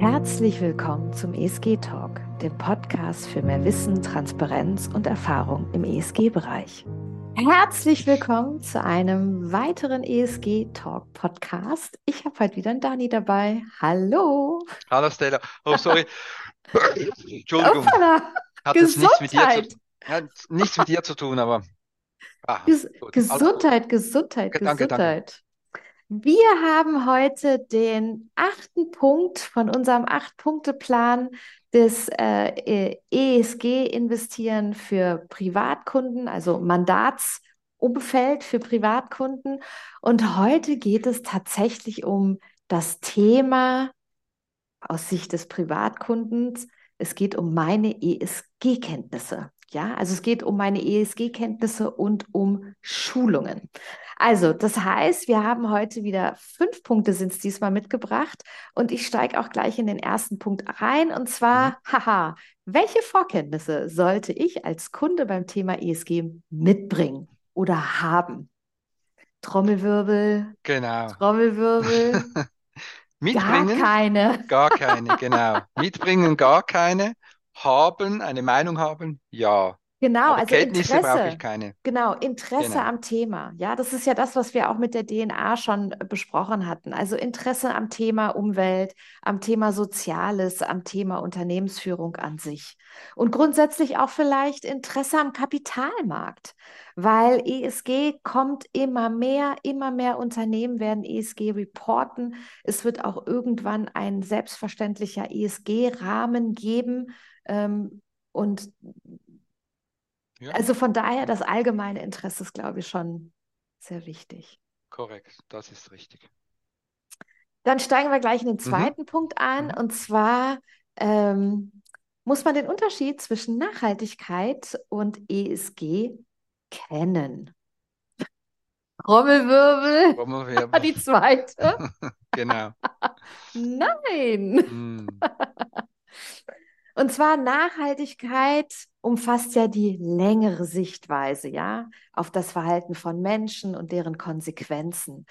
Herzlich willkommen zum ESG Talk, dem Podcast für mehr Wissen, Transparenz und Erfahrung im ESG-Bereich. Herzlich willkommen zu einem weiteren ESG Talk Podcast. Ich habe heute wieder einen Dani dabei. Hallo. Hallo Stella. Oh, sorry. Entschuldigung. Hoppala. Hat es nichts mit, dir zu, ja, nichts mit dir zu tun, aber. Ah, Ges Gesundheit, Gesundheit, danke, Gesundheit. Danke. Wir haben heute den achten Punkt von unserem Acht-Punkte-Plan des äh, ESG-Investieren für Privatkunden, also Mandatsumfeld für Privatkunden. Und heute geht es tatsächlich um das Thema aus Sicht des Privatkundens. Es geht um meine ESG-Kenntnisse. Ja, also es geht um meine ESG-Kenntnisse und um Schulungen. Also, das heißt, wir haben heute wieder fünf Punkte sind es diesmal mitgebracht und ich steige auch gleich in den ersten Punkt rein und zwar, mhm. haha, welche Vorkenntnisse sollte ich als Kunde beim Thema ESG mitbringen oder haben? Trommelwirbel. Genau. Trommelwirbel. Mitbringen? Gar keine. Gar keine, genau. Mitbringen gar keine. Haben, eine Meinung haben? Ja. Genau, Aber also Kenntnisse brauche Interesse. ich keine. Genau, Interesse Genau. am Thema. Ja, das ist ja das, was wir auch mit der DNA schon besprochen hatten. Also Interesse am Thema Umwelt, am Thema Soziales, am Thema Unternehmensführung an sich. Und grundsätzlich auch vielleicht Interesse am Kapitalmarkt, weil ESG kommt immer mehr, immer mehr Unternehmen werden ESG reporten. Es wird auch irgendwann ein selbstverständlicher ESG-Rahmen geben. Ähm, und Ja, also von daher, das allgemeine Interesse ist, glaube ich, schon sehr wichtig. korrekt. Das ist richtig. Dann steigen wir gleich in den Mhm. zweiten Punkt ein. Mhm. Und zwar ähm, muss man den Unterschied zwischen Nachhaltigkeit und ESG kennen. Trommelwirbel, Wollen wir- die zweite. Genau. Nein. Mm. Und zwar Nachhaltigkeit umfasst ja die längere Sichtweise, ja, auf das Verhalten von Menschen und deren Konsequenzen.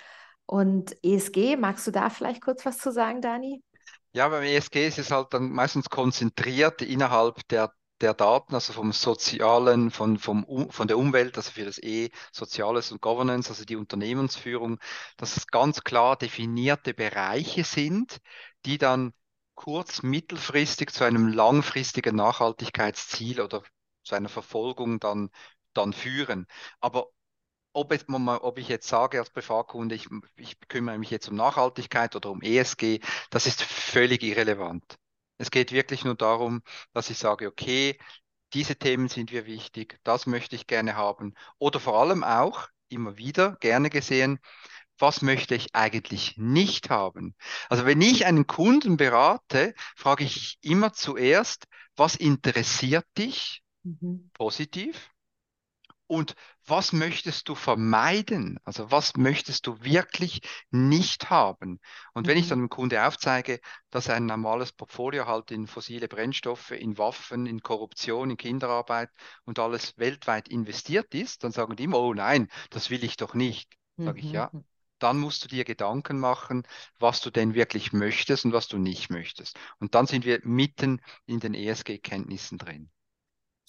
Und ESG, magst du da vielleicht kurz was zu sagen, Dani? Ja, beim ESG ist es halt dann meistens konzentriert innerhalb der, der Daten, also vom Sozialen, von, vom, von der Umwelt, also für das E, Soziales und Governance, also die Unternehmensführung, dass es ganz klar definierte Bereiche sind, die dann kurz-, mittelfristig zu einem langfristigen Nachhaltigkeitsziel oder zu einer Verfolgung dann, dann führen. Aber ob, es, ob ich jetzt sage als Privatkunde, ich, ich kümmere mich jetzt um Nachhaltigkeit oder um ESG, das ist völlig irrelevant. Es geht wirklich nur darum, dass ich sage, okay, diese Themen sind mir wichtig, das möchte ich gerne haben. Oder vor allem auch, immer wieder gerne gesehen, was möchte ich eigentlich nicht haben? Also wenn ich einen Kunden berate, frage ich immer zuerst, was interessiert dich Mhm. positiv? Und was möchtest du vermeiden? Also was möchtest du wirklich nicht haben? Und wenn ich Mhm. dann dem Kunde aufzeige, dass ein normales Portfolio halt in fossile Brennstoffe, in Waffen, in Korruption, in Kinderarbeit und alles weltweit investiert ist, dann sagen die immer, oh nein, das will ich doch nicht. Sage ich, ja. Mhm. Dann musst du dir Gedanken machen, was du denn wirklich möchtest und was du nicht möchtest. Und dann sind wir mitten in den ESG-Kenntnissen drin.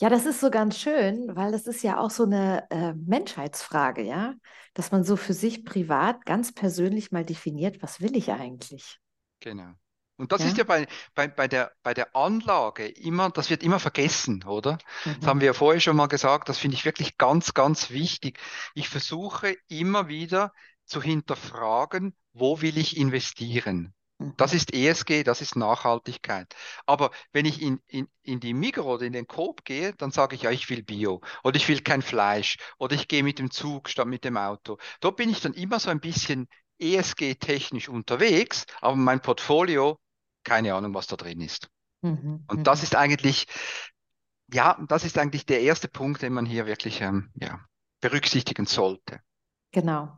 Ja, das ist so ganz schön, weil das ist ja auch so eine äh, Menschheitsfrage, ja, dass man so für sich privat ganz persönlich mal definiert, was will ich eigentlich? Genau. Und das Ja. ist ja bei, bei, bei der, bei der Anlage immer, das wird immer vergessen, oder? Das Mhm. haben wir ja vorher schon mal gesagt, das finde ich wirklich ganz, ganz wichtig. Ich versuche immer wieder zu hinterfragen, wo will ich investieren? Das Mhm. ist ESG, das ist Nachhaltigkeit. Aber wenn ich in, in, in die Migros oder in den Coop gehe, dann sage ich, ja, ich will Bio oder ich will kein Fleisch oder ich gehe mit dem Zug statt mit dem Auto. Dort bin ich dann immer so ein bisschen ESG-technisch unterwegs, aber mein Portfolio, keine Ahnung, was da drin ist. Mhm. Und das Mhm. ist eigentlich, ja, das ist eigentlich der erste Punkt, den man hier wirklich ähm, ja, berücksichtigen sollte. Genau.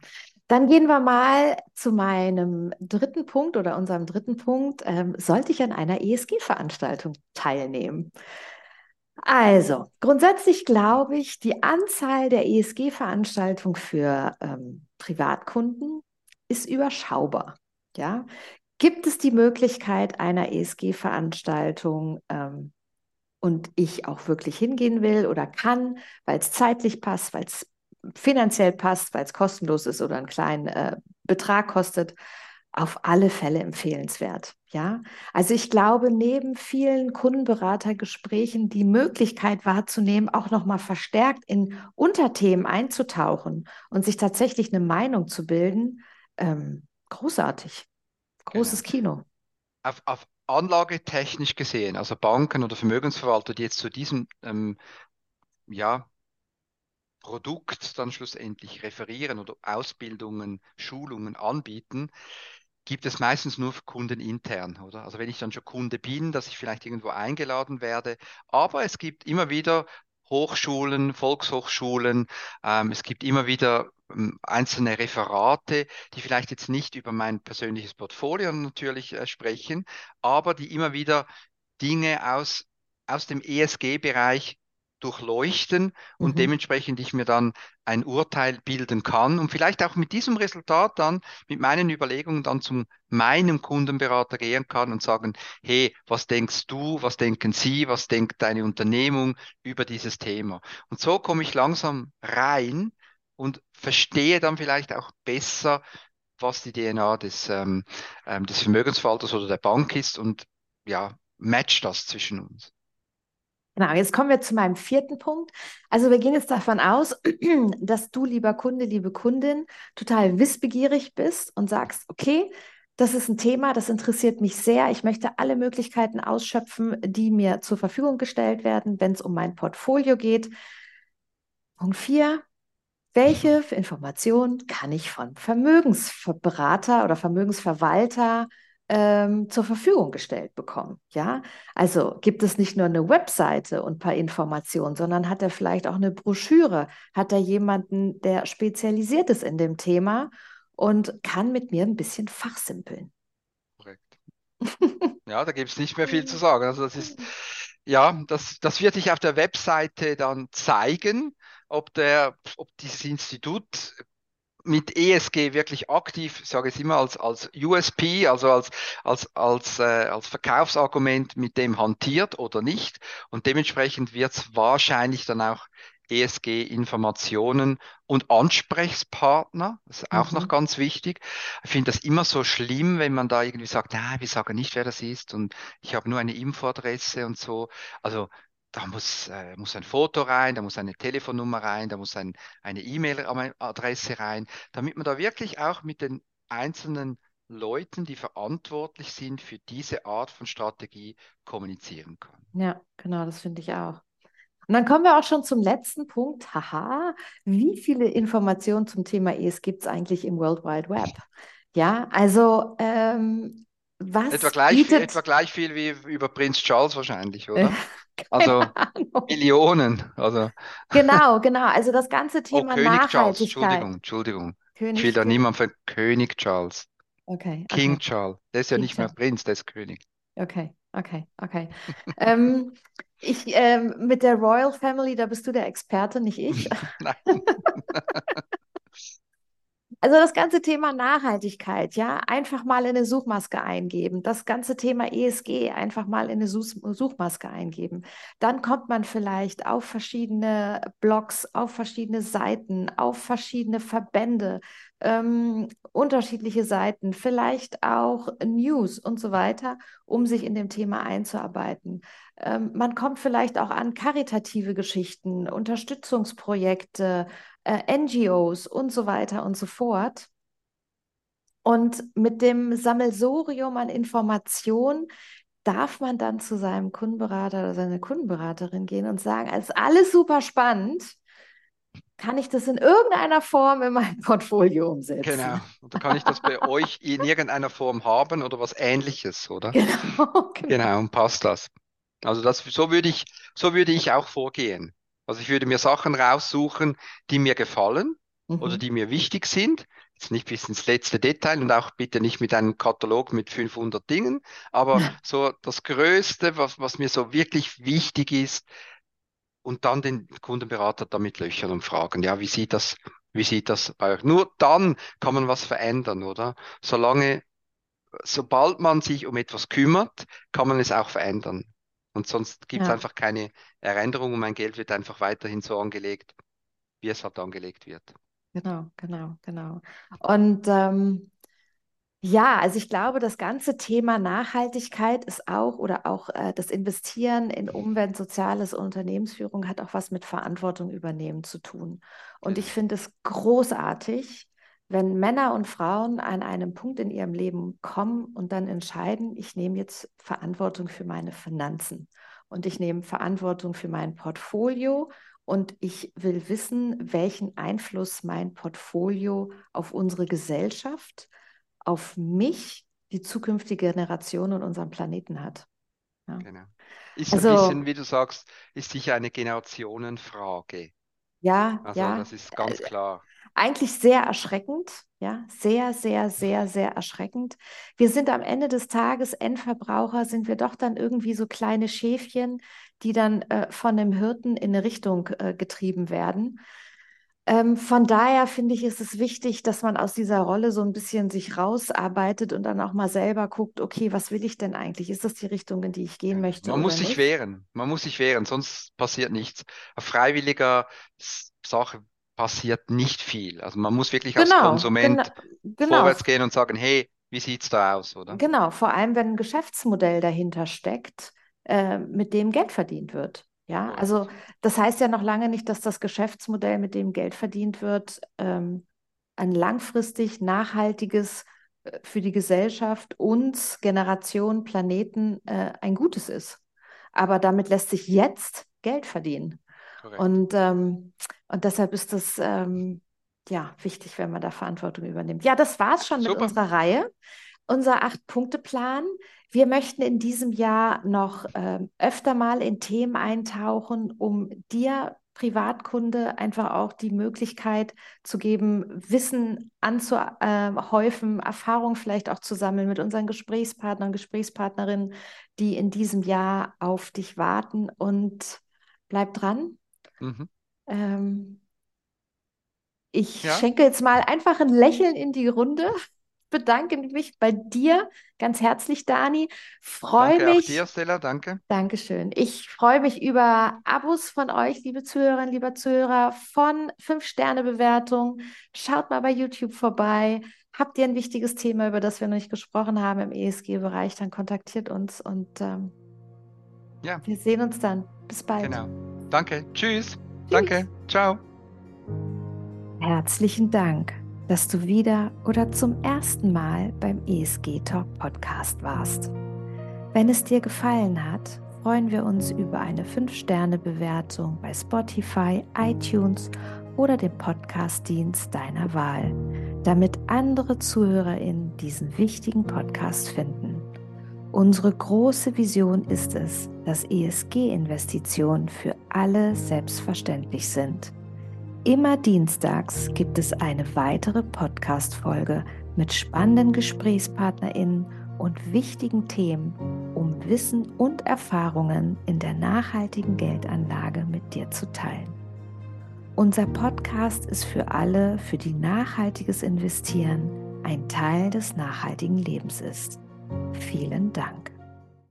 Dann gehen wir mal zu meinem dritten Punkt oder unserem dritten Punkt. Ähm, sollte ich an einer ESG-Veranstaltung teilnehmen? Also, grundsätzlich glaube ich, die Anzahl der ESG-Veranstaltungen für ähm, Privatkunden ist überschaubar. Ja, Gibt es die Möglichkeit einer ESG-Veranstaltung ähm, und ich auch wirklich hingehen will oder kann, weil es zeitlich passt, weil es finanziell passt, weil es kostenlos ist oder einen kleinen äh, Betrag kostet, auf alle Fälle empfehlenswert. Ja, also ich glaube, neben vielen Kundenberatergesprächen die Möglichkeit wahrzunehmen, auch nochmal verstärkt in Unterthemen einzutauchen und sich tatsächlich eine Meinung zu bilden, ähm, großartig. Großes genau. Kino. Auf, auf anlagetechnisch gesehen, also Banken oder Vermögensverwalter, die jetzt zu diesem ähm, ja, Produkt dann schlussendlich referieren oder Ausbildungen, Schulungen anbieten, gibt es meistens nur für Kunden intern, oder? Also wenn ich dann schon Kunde bin, dass ich vielleicht irgendwo eingeladen werde, aber es gibt immer wieder Hochschulen, Volkshochschulen, ähm, es gibt immer wieder ähm, einzelne Referate, die vielleicht jetzt nicht über mein persönliches Portfolio natürlich äh, sprechen, aber die immer wieder Dinge aus, aus dem ESG-Bereich durchleuchten und mhm. dementsprechend ich mir dann ein Urteil bilden kann und vielleicht auch mit diesem Resultat dann mit meinen Überlegungen dann zu meinem Kundenberater gehen kann und sagen, hey, was denkst du, was denken Sie, was denkt deine Unternehmung über dieses Thema? Und so komme ich langsam rein und verstehe dann vielleicht auch besser, was die DNA des, ähm, ähm, des Vermögensverwalters oder der Bank ist und ja, matcht das zwischen uns. Genau, jetzt kommen wir zu meinem vierten Punkt. Also wir gehen jetzt davon aus, dass du, lieber Kunde, liebe Kundin, total wissbegierig bist und sagst, okay, das ist ein Thema, das interessiert mich sehr. Ich möchte alle Möglichkeiten ausschöpfen, die mir zur Verfügung gestellt werden, wenn es um mein Portfolio geht. Punkt vier. Welche Informationen kann ich von Vermögensberater oder Vermögensverwalter ähm, zur Verfügung gestellt bekommen. Ja, also gibt es nicht nur eine Webseite und ein paar Informationen, sondern hat er vielleicht auch eine Broschüre? Hat er jemanden, der spezialisiert ist in dem Thema und kann mit mir ein bisschen fachsimpeln? Korrekt. ja, da gibt es nicht mehr viel zu sagen. Also das ist ja, das, das wird sich auf der Webseite dann zeigen, ob der, ob dieses Institut mit ESG wirklich aktiv, ich sage es immer als, als USP, also als, als, als, äh, als Verkaufsargument mit dem hantiert oder nicht. Und dementsprechend wird es wahrscheinlich dann auch ESG-Informationen und Ansprechpartner, das ist auch mhm. noch ganz wichtig. Ich finde das immer so schlimm, wenn man da irgendwie sagt, nein, wir sagen nicht, wer das ist und ich habe nur eine Infoadresse und so. Also da muss, äh, muss ein Foto rein, da muss eine Telefonnummer rein, da muss ein, eine E-Mail-Adresse rein, damit man da wirklich auch mit den einzelnen Leuten, die verantwortlich sind für diese Art von Strategie, kommunizieren kann. Ja, genau, das finde ich auch. Und dann kommen wir auch schon zum letzten Punkt. Haha, wie viele Informationen zum Thema ES gibt es eigentlich im World Wide Web? Ja, also ähm, was etwa gleich, bietet... etwa gleich viel wie über Prinz Charles wahrscheinlich, oder? also Ahnung. Millionen. Also. Genau, genau. Also das ganze oh, Thema oh, König Nachhaltigkeit. Charles, Entschuldigung, Entschuldigung. König ich will da niemand für König Charles. Okay. King okay. Charles. Der ist ja King nicht mehr Prinz, der ist König. Okay, okay, okay. ähm, ich, ähm, mit der Royal Family, da bist du der Experte, nicht ich. Nein. Also das ganze Thema Nachhaltigkeit, ja, einfach mal in eine Suchmaske eingeben. Das ganze Thema ESG einfach mal in eine Suchmaske eingeben. Dann kommt man vielleicht auf verschiedene Blogs, auf verschiedene Seiten, auf verschiedene Verbände, ähm, unterschiedliche Seiten, vielleicht auch News und so weiter, um sich in dem Thema einzuarbeiten. Ähm, man kommt vielleicht auch an karitative Geschichten, Unterstützungsprojekte, äh, NGOs und so weiter und so fort. Und mit dem Sammelsorium an Informationen darf man dann zu seinem Kundenberater oder seiner Kundenberaterin gehen und sagen, es ist alles super spannend. Kann ich das in irgendeiner Form in mein Portfolio umsetzen? Genau. Oder kann ich das bei euch in irgendeiner Form haben oder was ähnliches, oder? Genau. Genau, genau und passt das. Also das, so würde ich, so würde ich auch vorgehen. Also ich würde mir Sachen raussuchen, die mir gefallen mhm. oder die mir wichtig sind. Jetzt nicht bis ins letzte Detail und auch bitte nicht mit einem Katalog mit 500 Dingen, aber ja. so das Größte, was, was mir so wirklich wichtig ist, und dann den Kundenberater damit löchern und fragen, ja, wie sieht das, wie sieht das bei euch? Nur dann kann man was verändern, oder? Solange sobald man sich um etwas kümmert, kann man es auch verändern. Und sonst gibt es Ja, einfach keine Änderung und mein Geld wird einfach weiterhin so angelegt, wie es halt angelegt wird. genau, genau, genau. Und ähm, Ja, also ich glaube, das ganze Thema Nachhaltigkeit ist auch oder auch äh, das Investieren in Umwelt, Soziales und Unternehmensführung hat auch was mit Verantwortung übernehmen zu tun. Und ich Genau. finde es großartig, wenn Männer und Frauen an einem Punkt in ihrem Leben kommen und dann entscheiden, ich nehme jetzt Verantwortung für meine Finanzen und ich nehme Verantwortung für mein Portfolio und ich will wissen, welchen Einfluss mein Portfolio auf unsere Gesellschaft auf mich, die zukünftige Generation und unseren Planeten hat. Ja. Genau. Ist ein Also bisschen, wie du sagst, ist sicher eine Generationenfrage. Ja, Also ja, das ist äh, ganz klar. eigentlich sehr erschreckend, ja, sehr, sehr, sehr, sehr erschreckend. Wir sind am Ende des Tages Endverbraucher, sind wir doch dann irgendwie so kleine Schäfchen, die dann äh, von dem Hirten in eine Richtung äh, getrieben werden. Ähm, von daher finde ich, ist es wichtig, dass man aus dieser Rolle so ein bisschen sich rausarbeitet und dann auch mal selber guckt, okay, was will ich denn eigentlich? Ist das die Richtung, in die ich gehen möchte Man muss sich wehren. Man muss sich wehren, sonst passiert nichts. Auf freiwilliger Sache passiert nicht viel. Also man muss wirklich als Genau, genau, Konsument genau, vorwärts gehen und sagen, hey, wie sieht's da aus, oder? genau. Vor allem, wenn ein Geschäftsmodell dahinter steckt, äh, mit dem Geld verdient wird. Ja, also das heißt ja noch lange nicht, dass das Geschäftsmodell, mit dem Geld verdient wird, ähm, ein langfristig nachhaltiges äh, für die Gesellschaft, uns, Generation, Planeten äh, ein Gutes ist. Aber damit lässt sich jetzt Geld verdienen. Korrekt. Und, ähm, und deshalb ist es ähm, ja wichtig, wenn man da Verantwortung übernimmt. Ja, das war es schon mit Super. unserer Reihe, unser Acht-Punkte-Plan. Wir möchten in diesem Jahr noch ähm, öfter mal in Themen eintauchen, um dir Privatkunde einfach auch die Möglichkeit zu geben, Wissen anzuhäufen, Erfahrung vielleicht auch zu sammeln mit unseren Gesprächspartnern, Gesprächspartnerinnen, die in diesem Jahr auf dich warten. Und bleib dran. Mhm. Ähm, ich Ja, schenke jetzt mal einfach ein Lächeln in die Runde. Bedanke mich bei dir ganz herzlich, Dani. Freue danke auch dir, mich, Stella, danke. Dankeschön. Ich freue mich über Abos von euch, liebe Zuhörerinnen, lieber Zuhörer, von 5-Sterne-Bewertungen. Schaut mal bei YouTube vorbei. Habt ihr ein wichtiges Thema, über das wir noch nicht gesprochen haben im ESG-Bereich, dann kontaktiert uns und ähm, Ja, wir sehen uns dann. Bis bald. genau. Danke. Tschüss. Tschüss. Danke. Ciao. Herzlichen Dank, dass du wieder oder zum ersten Mal beim ESG Talk Podcast warst. Wenn es dir gefallen hat, freuen wir uns über eine 5-Sterne-Bewertung bei Spotify, iTunes oder dem Podcast-Dienst deiner Wahl, damit andere ZuhörerInnen diesen wichtigen Podcast finden. Unsere große Vision ist es, dass ESG-Investitionen für alle selbstverständlich sind. Immer dienstags gibt es eine weitere Podcast-Folge mit spannenden GesprächspartnerInnen und wichtigen Themen, um Wissen und Erfahrungen in der nachhaltigen Geldanlage mit dir zu teilen. Unser Podcast ist für alle, für die nachhaltiges Investieren ein Teil des nachhaltigen Lebens ist. Vielen Dank.